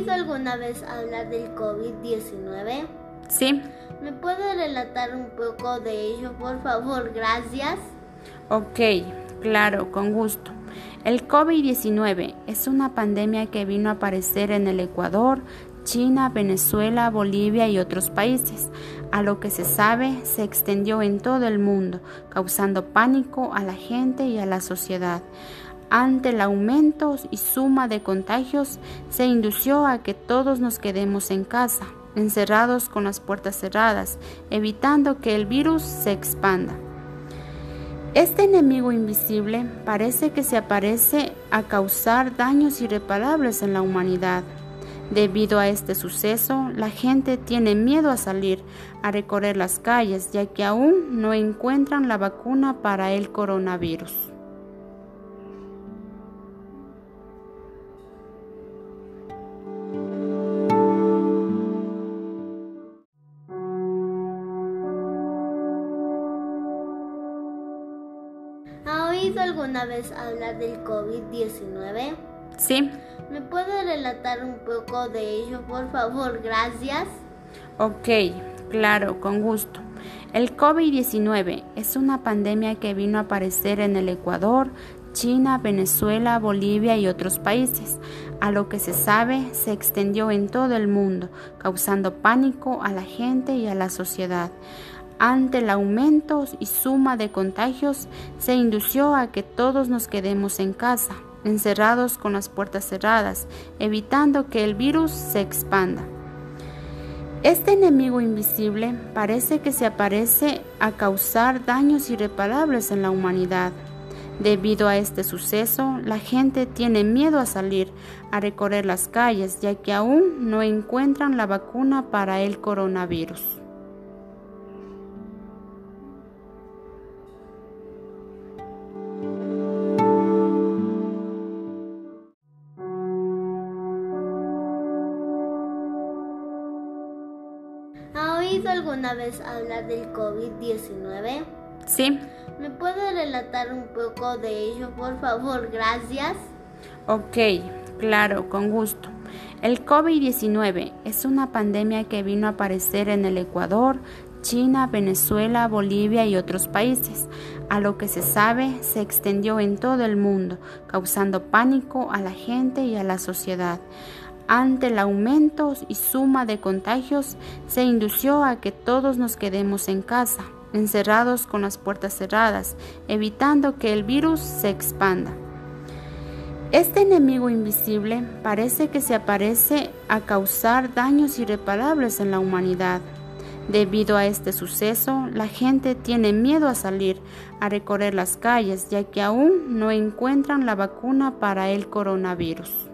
oído alguna vez hablar del COVID-19? Sí. ¿Me puede relatar un poco de ello, por favor? Gracias. Ok, claro, con gusto. El COVID-19 es una pandemia que vino a aparecer en el Ecuador, China, Venezuela, Bolivia y otros países. A lo que se sabe, se extendió en todo el mundo, causando pánico a la gente y a la sociedad. Ante el aumento y suma de contagios, se indució a que todos nos quedemos en casa, encerrados con las puertas cerradas, evitando que el virus se expanda. Este enemigo invisible parece que se aparece a causar daños irreparables en la humanidad. Debido a este suceso, la gente tiene miedo a salir a recorrer las calles ya que aún no encuentran la vacuna para el coronavirus. Oído alguna vez hablar del COVID-19? Sí. ¿Me puede relatar un poco de ello, por favor? Gracias. Ok, claro, con gusto. El COVID-19 es una pandemia que vino a aparecer en el Ecuador, China, Venezuela, Bolivia y otros países. A lo que se sabe, se extendió en todo el mundo, causando pánico a la gente y a la sociedad. Ante el aumento y suma de contagios, se indució a que todos nos quedemos en casa, encerrados con las puertas cerradas, evitando que el virus se expanda. Este enemigo invisible parece que se aparece a causar daños irreparables en la humanidad. Debido a este suceso, la gente tiene miedo a salir a recorrer las calles ya que aún no encuentran la vacuna para el coronavirus. Oído alguna vez hablar del COVID-19? Sí. ¿Me puede relatar un poco de ello, por favor? Gracias. Ok, claro, con gusto. El COVID-19 es una pandemia que vino a aparecer en el Ecuador, China, Venezuela, Bolivia y otros países. A lo que se sabe, se extendió en todo el mundo, causando pánico a la gente y a la sociedad. Ante el aumento y suma de contagios, se indució a que todos nos quedemos en casa, encerrados con las puertas cerradas, evitando que el virus se expanda. Este enemigo invisible parece que se aparece a causar daños irreparables en la humanidad. Debido a este suceso, la gente tiene miedo a salir a recorrer las calles ya que aún no encuentran la vacuna para el coronavirus.